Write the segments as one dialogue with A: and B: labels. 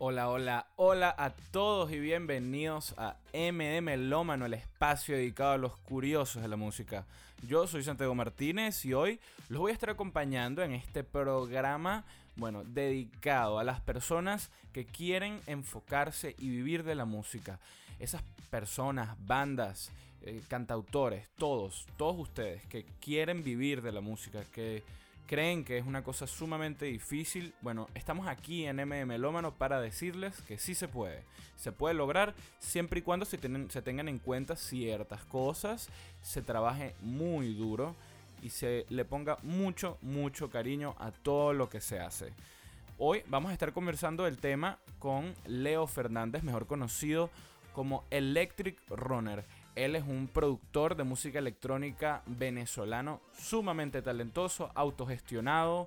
A: Hola, hola, hola a todos y bienvenidos a MD Melómano, el espacio dedicado a los curiosos de la música. Yo soy Santiago Martínez y hoy los voy a estar acompañando en este programa, bueno, dedicado a las personas que quieren enfocarse y vivir de la música. Esas personas, bandas, eh, cantautores, todos, todos ustedes que quieren vivir de la música, que creen que es una cosa sumamente difícil, bueno, estamos aquí en MM Melómano para decirles que sí se puede. Se puede lograr siempre y cuando se, tengan en cuenta ciertas cosas, se trabaje muy duro y se le ponga mucho, mucho cariño a todo lo que se hace. Hoy vamos a estar conversando del tema con Leo Fernández, mejor conocido como Electric Runner. Él es un productor de música electrónica venezolano sumamente talentoso, autogestionado.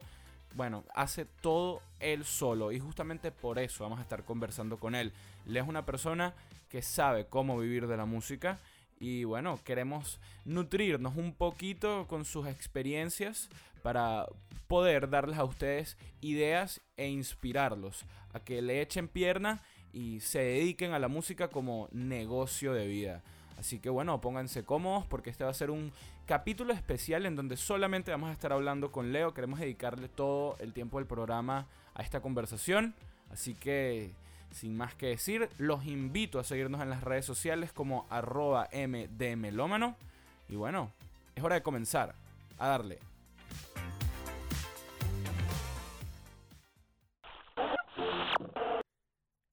A: Bueno, hace todo él solo y justamente por eso vamos a estar conversando con él. Él es una persona que sabe cómo vivir de la música y bueno, queremos nutrirnos un poquito con sus experiencias para poder darles a ustedes ideas e inspirarlos a que le echen pierna y se dediquen a la música como negocio de vida. Así que bueno, pónganse cómodos porque este va a ser un capítulo especial en donde solamente vamos a estar hablando con Leo. Queremos dedicarle todo el tiempo del programa a esta conversación. Así que sin más que decir, los invito a seguirnos en las redes sociales como arroba mdmelómano. Y bueno, es hora de comenzar a darle.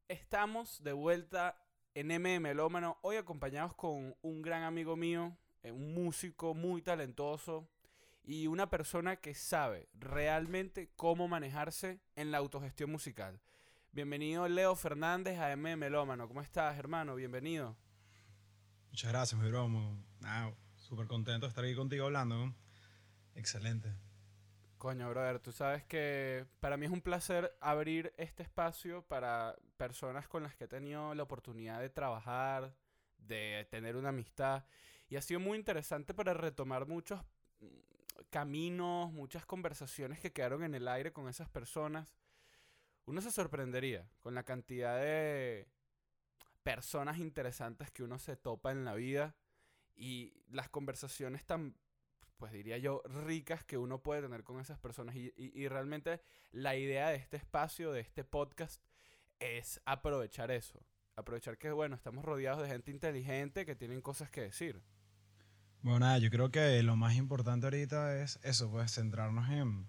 A: Estamos de vuelta en MM Melómano, hoy acompañados con un gran amigo mío, eh, un músico muy talentoso y una persona que sabe realmente cómo manejarse en la autogestión musical. Bienvenido Leo Fernández a MM Melómano. ¿Cómo estás, hermano? Bienvenido.
B: Muchas gracias, mi bromo. súper contento de estar aquí contigo hablando. Excelente.
A: Coño, brother, tú sabes que para mí es un placer abrir este espacio para personas con las que he tenido la oportunidad de trabajar, de tener una amistad. Y ha sido muy interesante para retomar muchos mm, caminos, muchas conversaciones que quedaron en el aire con esas personas. Uno se sorprendería con la cantidad de personas interesantes que uno se topa en la vida y las conversaciones tan pues diría yo, ricas que uno puede tener con esas personas. Y, realmente la idea de este espacio, de este podcast, es aprovechar eso. Aprovechar que, bueno, estamos rodeados de gente inteligente que tienen cosas que decir.
B: Bueno, nada, yo creo que lo más importante ahorita es eso, pues centrarnos en,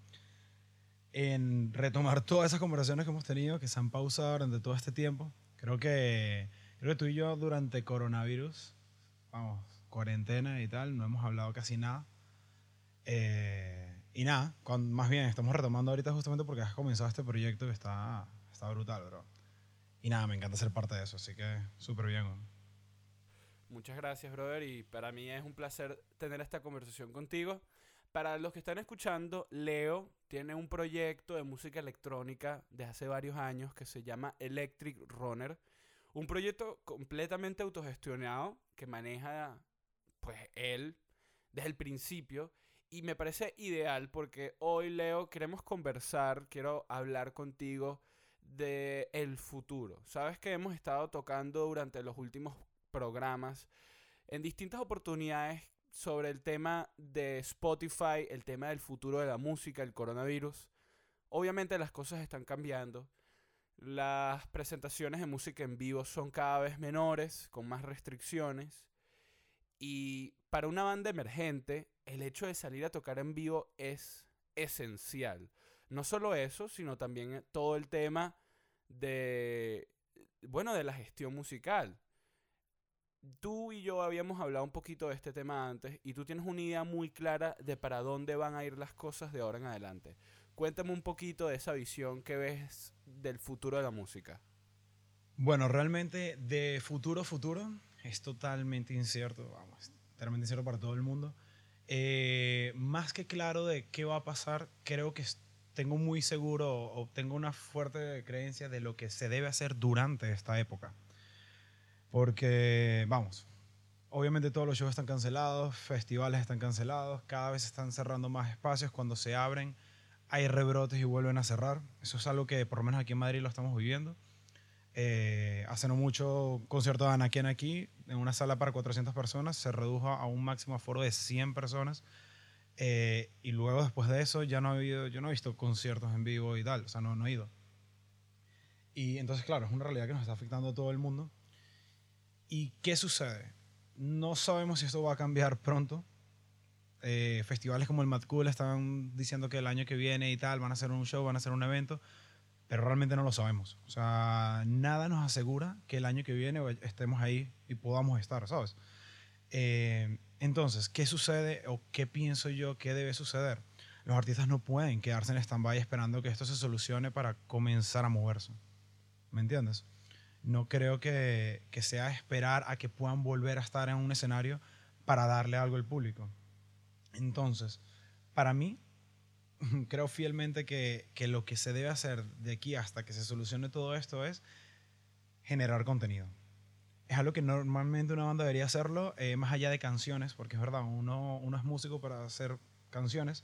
B: en retomar todas esas conversaciones que hemos tenido, que se han pausado durante todo este tiempo. Creo que, creo que tú y yo durante coronavirus, vamos, cuarentena y tal, no hemos hablado casi nada. Eh, y nada, más bien estamos retomando ahorita justamente porque has comenzado este proyecto que está, está brutal, bro. Y nada, me encanta ser parte de eso, así que súper bien.
A: Muchas gracias, brother, y para mí es un placer tener esta conversación contigo. Para los que están escuchando, Leo tiene un proyecto de música electrónica de hace varios años que se llama Electric Runner. Un proyecto completamente autogestionado que maneja pues él desde el principio y me parece ideal porque hoy, Leo, queremos conversar, quiero hablar contigo de el futuro. Sabes que hemos estado tocando durante los últimos programas en distintas oportunidades sobre el tema de Spotify, el tema del futuro de la música, el coronavirus. Obviamente las cosas están cambiando. Las presentaciones de música en vivo son cada vez menores, con más restricciones. Y para una banda emergente, el hecho de salir a tocar en vivo es esencial. No solo eso, sino también todo el tema de, bueno, de la gestión musical. Tú y yo habíamos hablado un poquito de este tema antes y tú tienes una idea muy clara de para dónde van a ir las cosas de ahora en adelante. Cuéntame un poquito de esa visión que ves del futuro de la música.
B: Bueno, realmente de futuro futuro es totalmente incierto, vamos, totalmente incierto para todo el mundo. Eh, más que claro de qué va a pasar, creo que tengo muy seguro o tengo una fuerte creencia de lo que se debe hacer durante esta época. Porque, vamos, obviamente todos los shows están cancelados, festivales están cancelados, cada vez están cerrando más espacios, cuando se abren hay rebrotes y vuelven a cerrar. Eso es algo que por lo menos aquí en Madrid lo estamos viviendo. Eh, hace no mucho, concierto de Anakin aquí, en una sala para 400 personas, se redujo a un máximo aforo de 100 personas. Eh, y luego, después de eso, ya no ha habido, yo no he visto conciertos en vivo y tal, o sea, no, no he ido. Y entonces, claro, es una realidad que nos está afectando a todo el mundo. ¿Y qué sucede? No sabemos si esto va a cambiar pronto. Eh, festivales como el Mad Cool están diciendo que el año que viene y tal van a hacer un show, van a hacer un evento, pero realmente no lo sabemos. O sea, nada nos asegura que el año que viene estemos ahí y podamos estar, ¿sabes? Eh, entonces, ¿qué sucede o qué pienso yo que debe suceder? Los artistas no pueden quedarse en stand-by esperando que esto se solucione para comenzar a moverse. ¿Me entiendes? No creo que, que sea esperar a que puedan volver a estar en un escenario para darle algo al público. Entonces, para mí, creo fielmente que, que, lo que se debe hacer de aquí hasta que se solucione todo esto es generar contenido. Es algo que normalmente una banda debería hacerlo, eh, más allá de canciones, porque es verdad, uno, uno es músico para hacer canciones,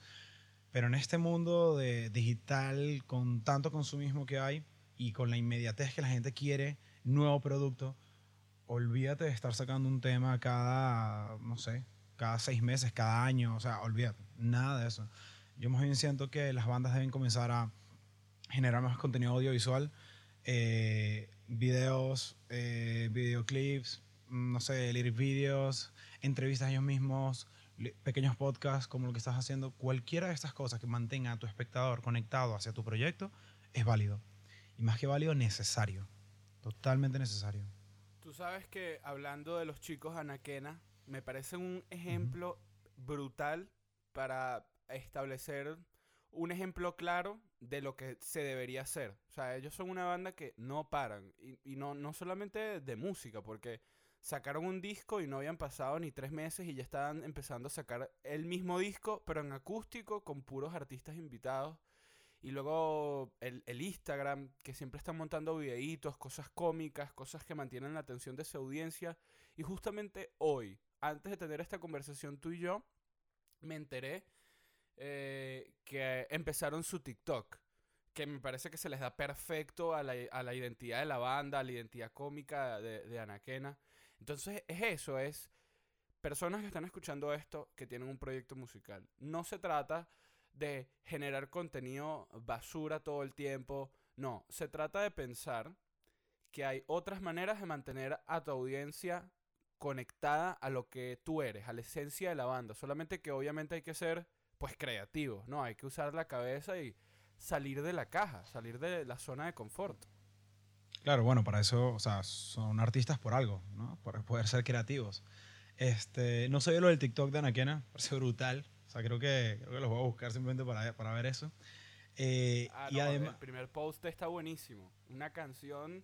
B: pero en este mundo de digital, con tanto consumismo que hay y con la inmediatez que la gente quiere, nuevo producto, olvídate de estar sacando un tema cada, no sé, cada seis meses, cada año, o sea, olvídate, nada de eso. Yo más bien siento que las bandas deben comenzar a generar más contenido audiovisual, eh, videos, eh, videoclips, mm, no sé, lyric videos, entrevistas a ellos mismos, pequeños podcasts como lo que estás haciendo, cualquiera de estas cosas que mantenga a tu espectador conectado hacia tu proyecto es válido. Y más que válido, necesario. Totalmente necesario.
A: Tú sabes que hablando de los chicos Anaquena, me parece un ejemplo brutal para establecer un ejemplo claro de lo que se debería hacer. O sea, ellos son una banda que no paran. Y, no, no solamente de música, porque sacaron un disco y no habían pasado ni tres meses y ya estaban empezando a sacar el mismo disco, pero en acústico, con puros artistas invitados. Y luego el, el Instagram, que siempre están montando videitos, cosas cómicas, cosas que mantienen la atención de su audiencia. Y justamente hoy, antes de tener esta conversación tú y yo, me enteré eh, que empezaron su TikTok. Que me parece que se les da perfecto a la, a la identidad de la banda, a la identidad cómica de, de Anaquena. Entonces es eso, es personas que están escuchando esto que tienen un proyecto musical. No se trata de generar contenido basura todo el tiempo. No, se trata de pensar que hay otras maneras de mantener a tu audiencia conectada a lo que tú eres, a la esencia de la banda. Solamente que obviamente hay que ser, pues, creativos, ¿no? Hay que usar la cabeza y salir de la caja, salir de la zona de confort.
B: Claro, bueno, para eso, o sea, son artistas por algo, ¿no? Por poder ser creativos. Este, no sé lo del TikTok de Anaquena, parece brutal. O sea, creo que, creo que los voy a buscar simplemente para, para ver eso.
A: Eh, ah, y además... El primer post está buenísimo. Una canción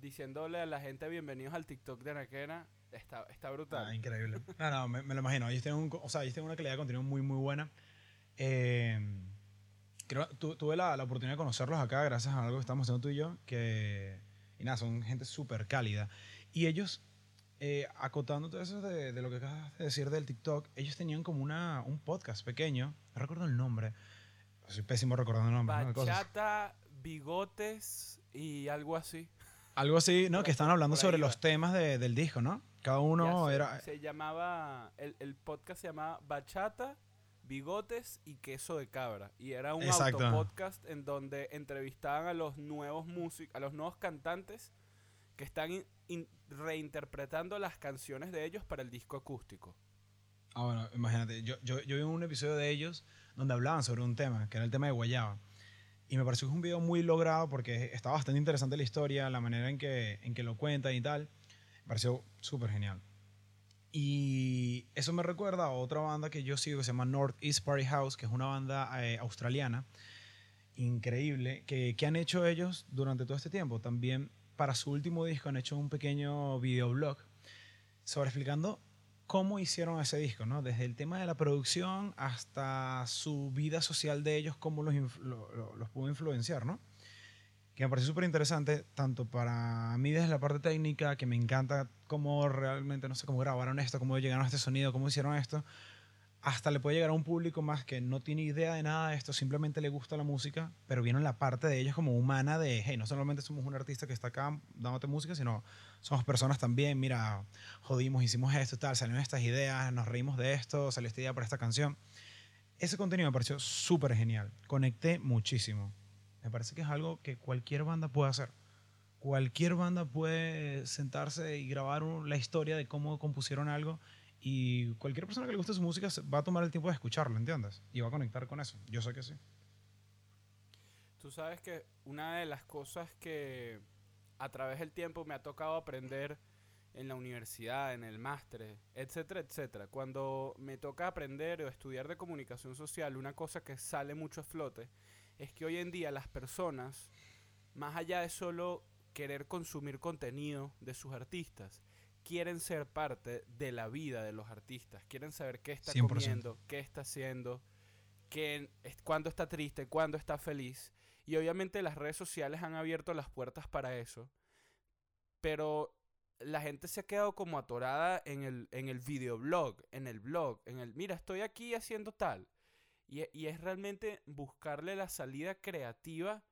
A: diciéndole a la gente bienvenidos al TikTok de Anaquena Está, está brutal.
B: Ah, increíble. No, no, me, lo imagino. Ellos tienen, un, o sea, ellos tienen una calidad de contenido muy, muy buena. Eh, creo, tuve la, la, oportunidad de conocerlos acá gracias a algo que estamos haciendo tú y yo. Que, y nada, son gente súper cálida. Y ellos, eh, acotando todo eso de, de, lo que acabas de decir del TikTok, ellos tenían como una, un podcast pequeño. No recuerdo el nombre. Soy pésimo recordando el nombre.
A: Bachata, bigotes y algo así.
B: Algo así, ¿no? Que estaban hablando sobre los temas de, del disco, ¿no? Cada uno era...
A: Se llamaba, el, el, podcast se llamaba Bachata, Bigotes y Queso de Cabra. Y era un podcast en donde entrevistaban a los nuevos músicos, a los nuevos cantantes que están reinterpretando las canciones de ellos para el disco acústico.
B: Ah, bueno, imagínate, yo, yo, yo vi un episodio de ellos donde hablaban sobre un tema, que era el tema de Guayaba. Y me pareció que es un video muy logrado porque está bastante interesante la historia, la manera en que, en que lo cuentan y tal. Pareció súper genial. Y eso me recuerda a otra banda que yo sigo que se llama Northeast Party House, que es una banda eh, australiana increíble que, que, han hecho ellos durante todo este tiempo. También para su último disco han hecho un pequeño videoblog sobre explicando cómo hicieron ese disco, ¿no? Desde el tema de la producción hasta su vida social de ellos, cómo los, los pudo influenciar, ¿no? Que me parece súper interesante, tanto para mí desde la parte técnica, que me encanta cómo realmente, no sé, cómo grabaron esto, cómo llegaron a este sonido, cómo hicieron esto, hasta le puede llegar a un público más que no tiene idea de nada de esto, simplemente le gusta la música, pero vieron la parte de ellos como humana de, hey, no solamente somos un artista que está acá dándote música, sino somos personas también, mira, jodimos, hicimos esto, tal, salieron estas ideas, nos reímos de esto, salió esta idea para esta canción. Ese contenido me pareció súper genial, conecté muchísimo. Me parece que es algo que cualquier banda puede hacer. Cualquier banda puede sentarse y grabar la historia de cómo compusieron algo y cualquier persona que le guste su música va a tomar el tiempo de escucharlo, ¿entiendes? Y va a conectar con eso. Yo sé que sí.
A: Tú sabes que una de las cosas que a través del tiempo me ha tocado aprender en la universidad, en el máster, etcétera, etcétera. Cuando me toca aprender o estudiar de comunicación social, una cosa que sale mucho a flote es que hoy en día las personas, más allá de solo querer consumir contenido de sus artistas, quieren ser parte de la vida de los artistas, quieren saber qué está comiendo, qué está haciendo, qué, cuándo está triste, cuándo está feliz. Y obviamente las redes sociales han abierto las puertas para eso, pero la gente se ha quedado como atorada en el, en el videoblog, en el blog, en el, mira, estoy aquí haciendo tal. Y, y es realmente buscarle la salida creativa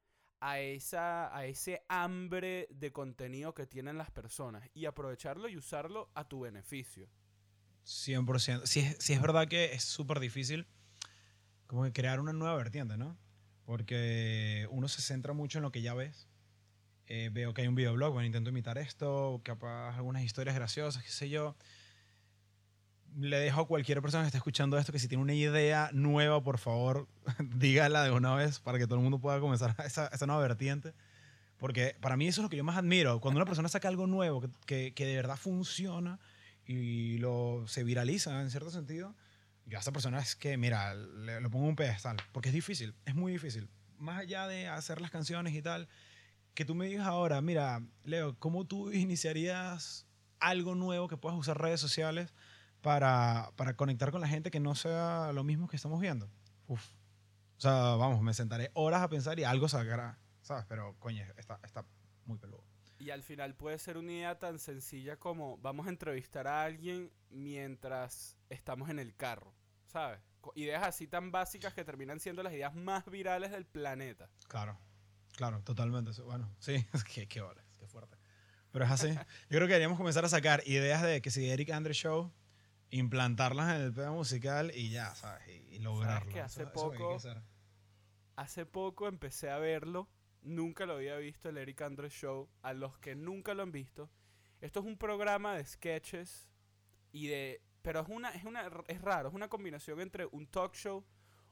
A: a, esa, a ese hambre de contenido que tienen las personas y aprovecharlo y usarlo a tu beneficio.
B: 100%. Si es, es verdad que es súper difícil como crear una nueva vertiente, ¿no? Porque uno se centra mucho en lo que ya ves. Eh, veo que hay un videoblog, bueno, intento imitar esto, capaz algunas historias graciosas, qué sé yo le dejo a cualquier persona que esté escuchando esto que si tiene una idea nueva, por favor, dígala de una vez para que todo el mundo pueda comenzar esa, esa nueva vertiente. Porque para mí eso es lo que yo más admiro. Cuando una persona saca algo nuevo que, que, de verdad funciona y lo, se viraliza en cierto sentido, yo a esta persona es que, mira, le, lo pongo un pedestal. Porque es difícil, es muy difícil. Más allá de hacer las canciones y tal, que tú me digas ahora, mira, Leo, ¿cómo tú iniciarías algo nuevo que puedas usar redes sociales? Para, para, conectar con la gente que no sea lo mismo que estamos viendo. Uf. O sea, vamos, me sentaré horas a pensar y algo sacará, ¿sabes? Pero, coño, está, está muy peludo.
A: Y al final puede ser una idea tan sencilla como vamos a entrevistar a alguien mientras estamos en el carro, ¿sabes? Ideas así tan básicas que terminan siendo las ideas más virales del planeta.
B: Claro, claro, totalmente. Bueno, sí, qué, qué, qué fuerte. Pero es así. Yo creo que deberíamos comenzar a sacar ideas de que si Eric Andre Show implantarlas en el pedo musical y ya, ¿sabes? Y, lograrlo.
A: que hace poco, hace poco empecé a verlo. Nunca lo había visto el Eric Andre Show. A los que nunca lo han visto, esto es un programa de sketches y de, pero es una, es una, es raro, es una combinación entre un talk show,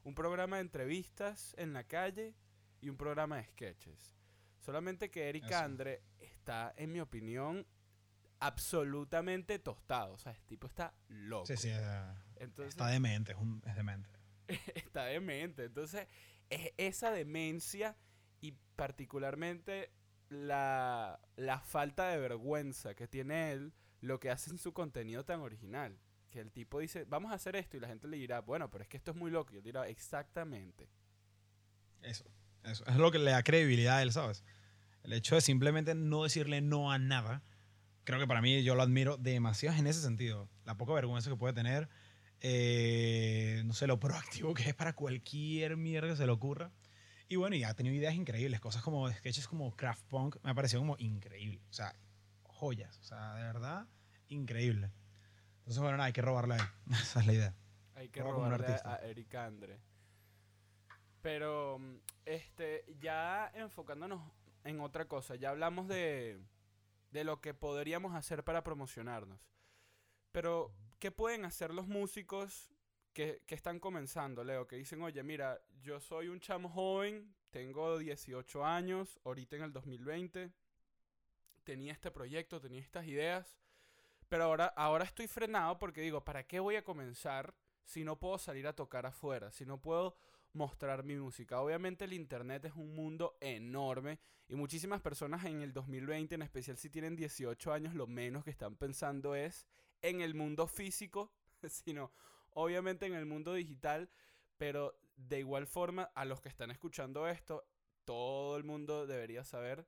A: un programa de entrevistas en la calle y un programa de sketches. Solamente que Eric Andre está, en mi opinión, absolutamente tostado. O sea, este tipo está loco.
B: Sí, sí, está demente, es, un, es demente.
A: está demente. Entonces, es esa demencia y particularmente la, la falta de vergüenza que tiene él lo que hace en su contenido tan original. Que el tipo dice, vamos a hacer esto y la gente le dirá, bueno, pero es que esto es muy loco. Y él dirá, exactamente.
B: Eso, eso. Es lo que le da credibilidad a él, ¿sabes? El hecho de simplemente no decirle no a nada creo que para mí yo lo admiro demasiado en ese sentido. La poca vergüenza que puede tener, eh, no sé, lo proactivo que es para cualquier mierda que se le ocurra. Y bueno, y ha tenido ideas increíbles, cosas como sketches como Craft Punk, me ha parecido como increíble. O sea, joyas, o sea, de verdad, increíble. Entonces, bueno, nada, hay que robarle a él. Esa es la idea.
A: Hay que robarle a Eric Andre. Pero, este, ya enfocándonos en otra cosa, ya hablamos de de lo que podríamos hacer para promocionarnos. Pero, ¿qué pueden hacer los músicos que, que, están comenzando, Leo? Que dicen, oye, mira, yo soy un chamo joven, tengo 18 años, ahorita en el 2020, tenía este proyecto, tenía estas ideas, pero ahora, ahora estoy frenado porque digo, ¿para qué voy a comenzar si no puedo salir a tocar afuera? Si no puedo mostrar mi música. Obviamente el Internet es un mundo enorme y muchísimas personas en el 2020, en especial si tienen 18 años, lo menos que están pensando es en el mundo físico, sino obviamente en el mundo digital, pero de igual forma a los que están escuchando esto, todo el mundo debería saber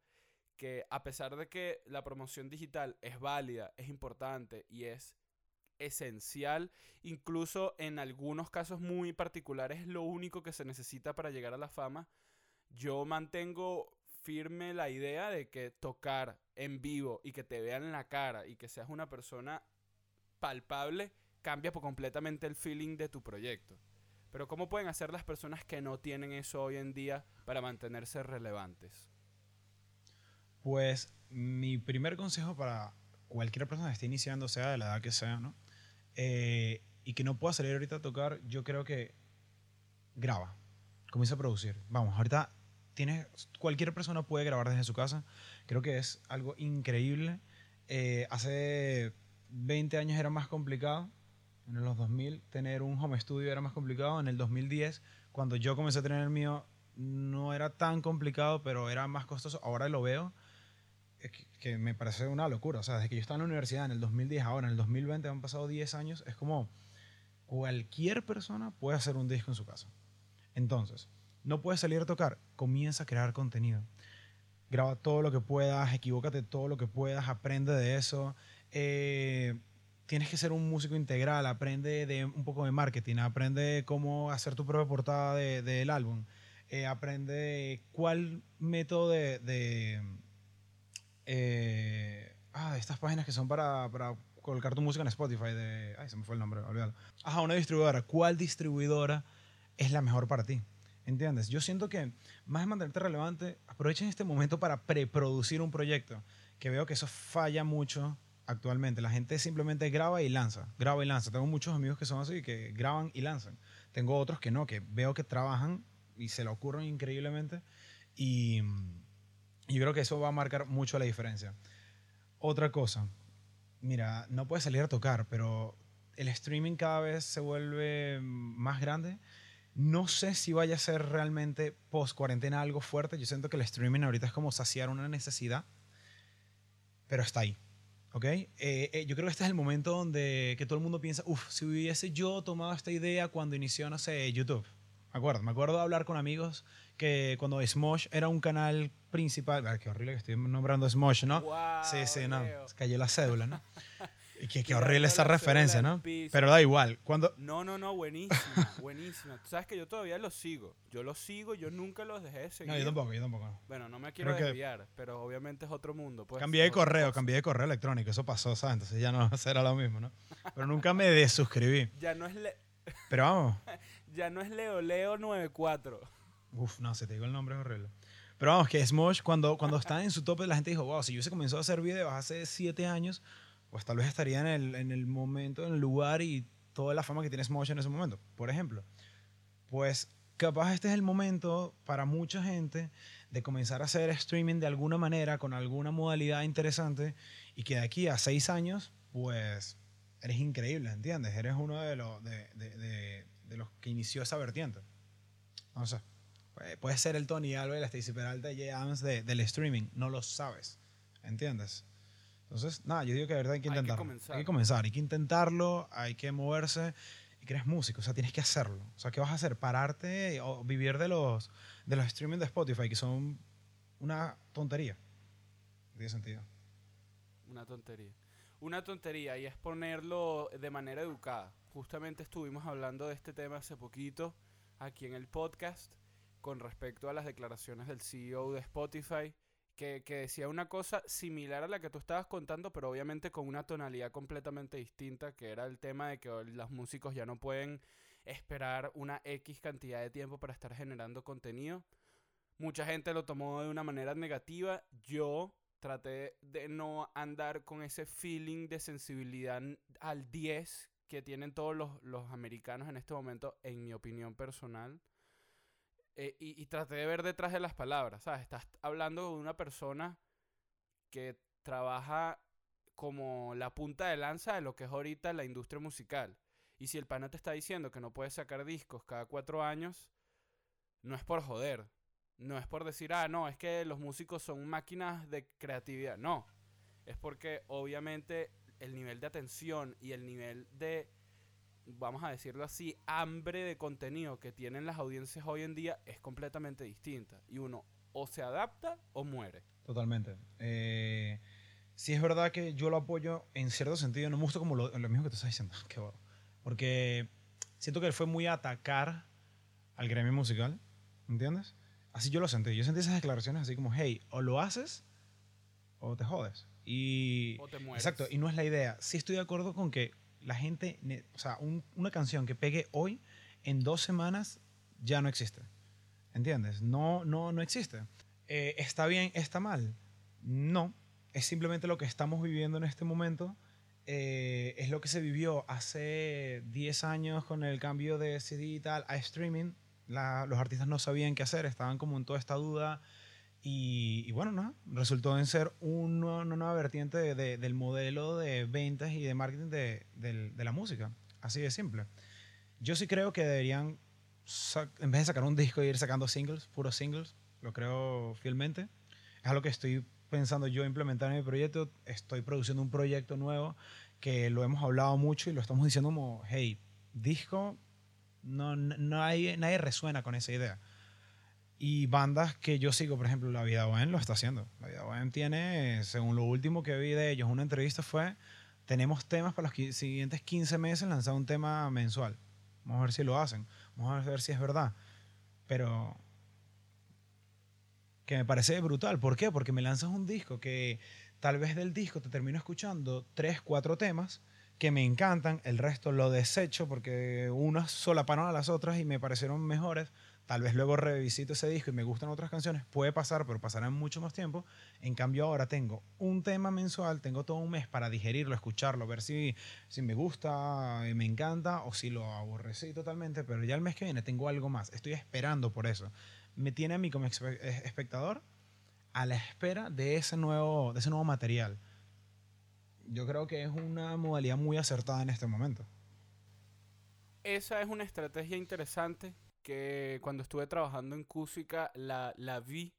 A: que a pesar de que la promoción digital es válida, es importante y es esencial, incluso en algunos casos muy particulares es lo único que se necesita para llegar a la fama. Yo mantengo firme la idea de que tocar en vivo y que te vean la cara y que seas una persona palpable cambia por completamente el feeling de tu proyecto. Pero ¿cómo pueden hacer las personas que no tienen eso hoy en día para mantenerse relevantes?
B: Pues mi primer consejo para cualquier persona que esté iniciando, sea de la edad que sea, ¿no? Eh, y que no pueda salir ahorita a tocar, yo creo que graba, comienza a producir. Vamos, ahorita tienes, cualquier persona puede grabar desde su casa. Creo que es algo increíble. Eh, hace 20 años era más complicado. En los 2000 tener un home studio era más complicado. En el 2010, cuando yo comencé a tener el mío, no era tan complicado, pero era más costoso. Ahora lo veo que, me parece una locura. O sea, desde que yo estaba en la universidad en el 2010, ahora en el 2020 han pasado 10 años, es como cualquier persona puede hacer un disco en su casa. Entonces, no puedes salir a tocar, comienza a crear contenido. Graba todo lo que puedas, equivócate todo lo que puedas, aprende de eso. Eh, tienes que ser un músico integral, aprende de un poco de marketing, aprende cómo hacer tu propia portada del álbum, eh, aprende cuál método de, eh, ah, estas páginas que son para, para, colocar tu música en Spotify. De, ay, se me fue el nombre, olvídalo. Ajá, una distribuidora. ¿Cuál distribuidora es la mejor para ti? ¿Entiendes? Yo siento que más de mantenerte relevante, aprovechen este momento para preproducir un proyecto, que veo que eso falla mucho actualmente. La gente simplemente graba y lanza, graba y lanza. Tengo muchos amigos que son así, que graban y lanzan. Tengo otros que no, que veo que trabajan y se lo ocurren increíblemente. Y y creo que eso va a marcar mucho la diferencia. Otra cosa, mira, no puedes salir a tocar, pero el streaming cada vez se vuelve más grande. No sé si vaya a ser realmente post cuarentena algo fuerte. Yo siento que el streaming ahorita es como saciar una necesidad, pero está ahí. ¿Ok? Eh, eh, yo creo que este es el momento donde que todo el mundo piensa, uff, si hubiese yo tomado esta idea cuando inició, no sé, YouTube. Me acuerdo, me acuerdo de hablar con amigos que cuando Smosh era un canal principal, qué horrible que estoy nombrando Smosh, ¿no? sí, sí, no, se cayó la cédula, ¿no? Y qué, qué horrible esa referencia, ¿no? Pero da igual. Cuando...
A: No, no, no, buenísima, buenísima. Tú sabes que yo todavía los sigo. Yo los sigo, yo nunca los dejé de seguir.
B: No, yo tampoco, yo tampoco.
A: Bueno, no me quiero desviar, pero obviamente es otro mundo. Pues,
B: cambié de correo, cambié de correo electrónico. Eso pasó, ¿sabes? Entonces ya no será lo mismo, ¿no? Pero nunca me desuscribí.
A: ya no es...
B: Pero vamos.
A: ya no es Leo Leo 94.
B: Uf, no, se te digo el nombre, es horrible. Pero vamos, que Smosh, cuando, cuando está en su tope, la gente dijo, wow, si yo se comenzó a hacer videos hace siete años, pues tal vez estaría en el, en el momento, en el lugar y toda la fama que tiene Smosh en ese momento. Por ejemplo, pues capaz este es el momento para mucha gente de comenzar a hacer streaming de alguna manera, con alguna modalidad interesante, y que de aquí a seis años, pues eres increíble, ¿entiendes? Eres uno de los, de, de, de los que inició esa vertiente. No sé. Eh, puede ser el Tony y la Stacy Peralta y Jay Adams del streaming. No lo sabes. ¿Entiendes? Entonces, nada, yo digo que de verdad hay que intentarlo. Hay que comenzar. Hay que, comenzar, hay que intentarlo, hay que moverse. Y que eres músico, o sea, tienes que hacerlo. O sea, ¿qué vas a hacer? Pararte o vivir de los, de los streaming de Spotify, que son una tontería. Tiene sentido.
A: Una tontería. Una tontería y es ponerlo de manera educada. Justamente estuvimos hablando de este tema hace poquito aquí en el podcast con respecto a las declaraciones del CEO de Spotify, que, decía una cosa similar a la que tú estabas contando, pero obviamente con una tonalidad completamente distinta, que era el tema de que los músicos ya no pueden esperar una X cantidad de tiempo para estar generando contenido. Mucha gente lo tomó de una manera negativa. Yo traté de no andar con ese feeling de sensibilidad al 10 que tienen todos los, los americanos en este momento, en mi opinión personal. Eh, y, traté de ver detrás de las palabras, ¿sabes? Estás hablando de una persona que trabaja como la punta de lanza de lo que es ahorita la industria musical. Y si el pana te está diciendo que no puedes sacar discos cada cuatro años, no es por joder. No es por decir, ah, no, es que los músicos son máquinas de creatividad. No. Es porque obviamente el nivel de atención y el nivel de vamos a decirlo así, hambre de contenido que tienen las audiencias hoy en día es completamente distinta. Y uno o se adapta o muere.
B: Totalmente. Eh, sí es verdad que yo lo apoyo en cierto sentido, no me gusta como lo, lo mismo que tú estás diciendo, qué bueno. porque siento que él fue muy a atacar al gremio musical, ¿entiendes? Así yo lo sentí, yo sentí esas declaraciones así como, hey, o lo haces o te jodes. Y,
A: O te mueres.
B: Exacto, y no es la idea. Sí estoy de acuerdo con que la gente, o sea, un- una canción que pegue hoy, en dos semanas ya no existe. ¿Entiendes? No, no, no existe. Eh, ¿Está bien? ¿Está mal? No. Es simplemente lo que estamos viviendo en este momento. Eh, es lo que se vivió hace 10 años con el cambio de CD y tal a streaming. Los artistas no sabían qué hacer, estaban como en toda esta duda. Y, y bueno, ¿no? resultó en ser un nue- una nueva vertiente de- de- del modelo de ventas y de marketing de, de la música. Así de simple. Yo sí creo que deberían, en vez de sacar un disco y ir sacando singles, puros singles, lo creo fielmente. Es algo que estoy pensando yo implementar en mi proyecto. Estoy produciendo un proyecto nuevo que lo hemos hablado mucho y lo estamos diciendo como, hey, disco, no, no hay, nadie resuena con esa idea. Y bandas que yo sigo, por ejemplo, La Vida Bohem lo está haciendo. La Vida Bohem tiene, según lo último que vi de ellos, una entrevista fue, tenemos temas para los siguientes 15 meses, lanzar un tema mensual. Vamos a ver si lo hacen. Vamos a ver si es verdad. Pero que me parece brutal. ¿Por qué? Porque me lanzas un disco que tal vez del disco te termino escuchando tres, cuatro temas que me encantan, el resto lo desecho porque unas solaparon a las otras y me parecieron mejores. Tal vez luego revisito ese disco y me gustan otras canciones. Puede pasar, pero pasará mucho más tiempo. En cambio, ahora tengo un tema mensual, tengo todo un mes para digerirlo, escucharlo, ver si, si me gusta, y me encanta o si lo aborrecí totalmente. Pero ya el mes que viene tengo algo más. Estoy esperando por eso. Me tiene a mí como eh, espectador a la espera de ese nuevo, de ese nuevo material. Yo creo que es una modalidad muy acertada en este momento.
A: Esa es una estrategia interesante que cuando estuve trabajando en Cusica la, la vi.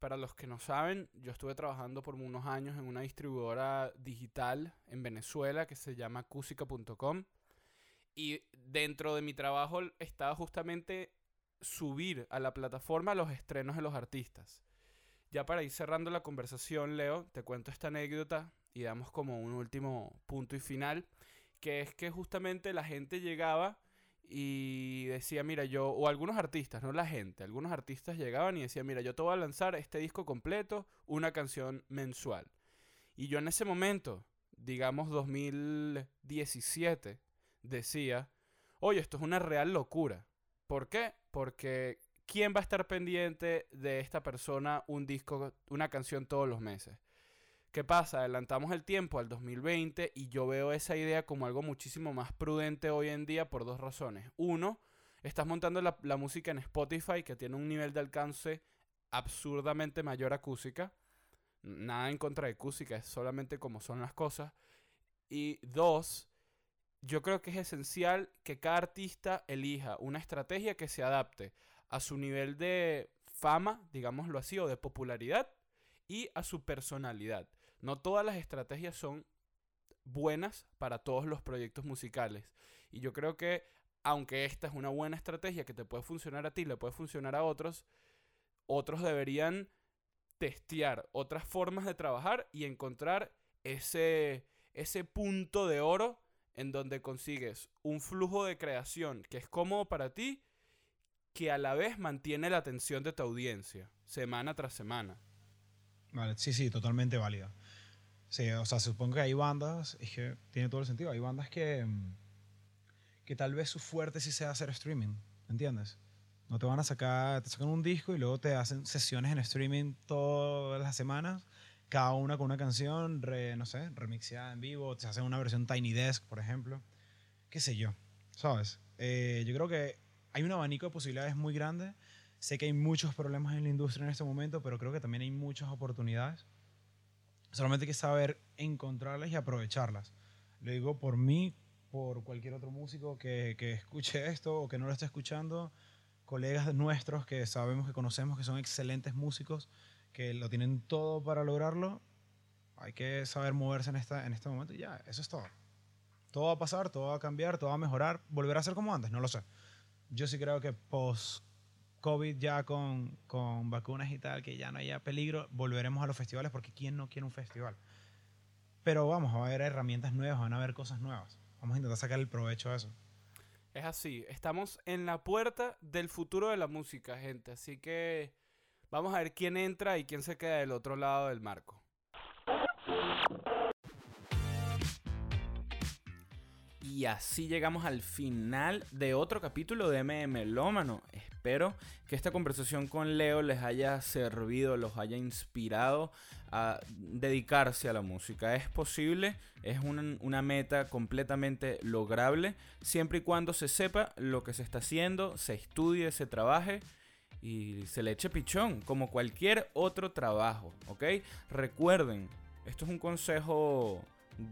A: Para los que no saben, yo estuve trabajando por unos años en una distribuidora digital en Venezuela que se llama cusica.com. Y dentro de mi trabajo estaba justamente subir a la plataforma los estrenos de los artistas. Ya para ir cerrando la conversación, Leo, te cuento esta anécdota y damos como un último punto y final, que es que justamente la gente llegaba y decía, mira, yo, o algunos artistas, no la gente, algunos artistas llegaban y decían, mira, yo te voy a lanzar este disco completo, una canción mensual. Y yo en ese momento, digamos 2017, decía, oye, esto es una real locura. ¿Por qué? Porque ¿quién va a estar pendiente de esta persona un disco, una canción todos los meses? ¿Qué pasa? Adelantamos el tiempo al 2020 y yo veo esa idea como algo muchísimo más prudente hoy en día por dos razones. Uno, estás montando la, música en Spotify que tiene un nivel de alcance absurdamente mayor a. Nada en contra de Cusica, es solamente como son las cosas. Y dos, yo creo que es esencial que cada artista elija una estrategia que se adapte a su nivel de fama, digámoslo así, o de popularidad y a su personalidad. No todas las estrategias son buenas para todos los proyectos musicales. Y yo creo que, aunque esta es una buena estrategia que te puede funcionar a ti, le puede funcionar a otros, otros deberían testear otras formas de trabajar y encontrar ese, ese punto de oro en donde consigues un flujo de creación que es cómodo para ti, que a la vez mantiene la atención de tu audiencia, semana tras semana.
B: Vale, sí, sí, totalmente válida. Sí, o sea, supongo que hay bandas, es que tiene todo el sentido, hay bandas que, mm, que tal vez su fuerte sí sea hacer streaming, ¿entiendes? No te van a sacar, te sacan un disco y luego te hacen sesiones en streaming todas las semanas, cada una con una canción, re- no sé, remixeada en vivo, te hacen una versión Tiny Desk, por ejemplo, qué sé yo, ¿sabes? Eh, yo creo que hay un abanico de posibilidades muy grande. Sé que hay muchos problemas en la industria en este momento, pero creo que también hay muchas oportunidades. Solamente hay que saber encontrarlas y aprovecharlas. Lo digo por mí, por cualquier otro músico que, que escuche esto o que no lo esté escuchando, colegas nuestros que sabemos que conocemos que son excelentes músicos, que lo tienen todo para lograrlo. Hay que saber moverse en, esta, en este momento y ya, eso es todo. Todo va a pasar, todo va a cambiar, todo va a mejorar. ¿Volverá a ser como antes? No lo sé. Yo sí creo que post COVID ya con, con vacunas y tal, que ya no haya peligro, volveremos a los festivales porque ¿quién no quiere un festival? pero vamos, va a haber herramientas nuevas, van a haber cosas nuevas. Vamos a intentar sacar el provecho a eso.
C: Es así, estamos en la puerta del futuro de la música, gente, así que vamos a ver quién entra y quién se queda del otro lado del marco.
A: Y así llegamos al final de otro capítulo de MM Lómano. Espero que esta conversación con Leo les haya servido, los haya inspirado a dedicarse a la música. Es posible, es una, meta completamente lograble, siempre y cuando se sepa lo que se está haciendo, se estudie, se trabaje y se le eche pichón, como cualquier otro trabajo, ¿ok? Recuerden, esto es un consejo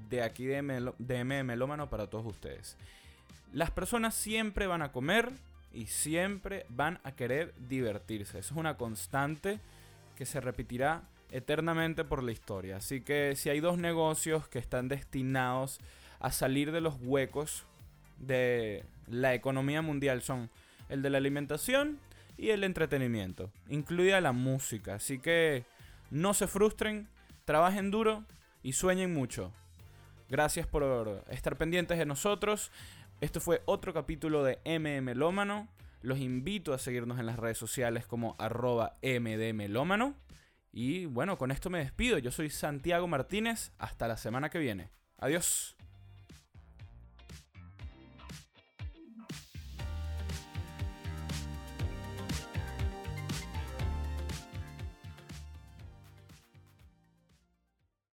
A: de aquí de, Melo, de Melómano para todos ustedes. Las personas siempre van a comer y siempre van a querer divertirse. Es una constante que se repetirá eternamente por la historia. Así que si hay dos negocios que están destinados a salir de los huecos de la economía mundial son el de la alimentación y el entretenimiento, incluida la música. Así que no se frustren, trabajen duro y sueñen mucho. Gracias por estar pendientes de nosotros. Esto fue otro capítulo de MM Lómano. Los invito a seguirnos en las redes sociales como arroba mdmlómano. Y bueno, con esto me despido. Yo soy Santiago Martínez. Hasta la semana que viene. Adiós.